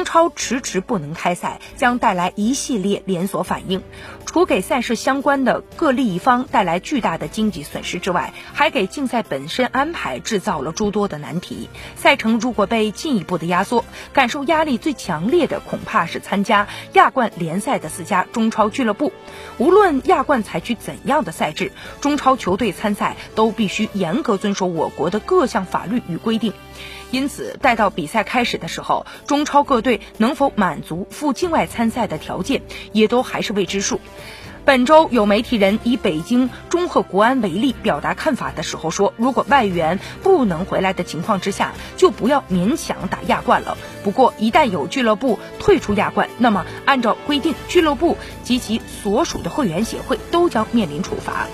中超迟迟不能开赛，将带来一系列连锁反应。除给赛事相关的各利益方带来巨大的经济损失之外，还给竞赛本身安排制造了诸多的难题。赛程如果被进一步的压缩，感受压力最强烈的恐怕是参加亚冠联赛的四家中超俱乐部。无论亚冠采取怎样的赛制，中超球队参赛都必须严格遵守我国的各项法律与规定。因此，待到比赛开始的时候，中超各队能否满足赴境外参赛的条件，也都还是未知数。本周有媒体人以北京中赫国安为例，表达看法的时候说，如果外援不能回来的情况之下，就不要勉强打亚冠了。不过，一旦有俱乐部退出亚冠，那么按照规定，俱乐部及其所属的会员协会都将面临处罚。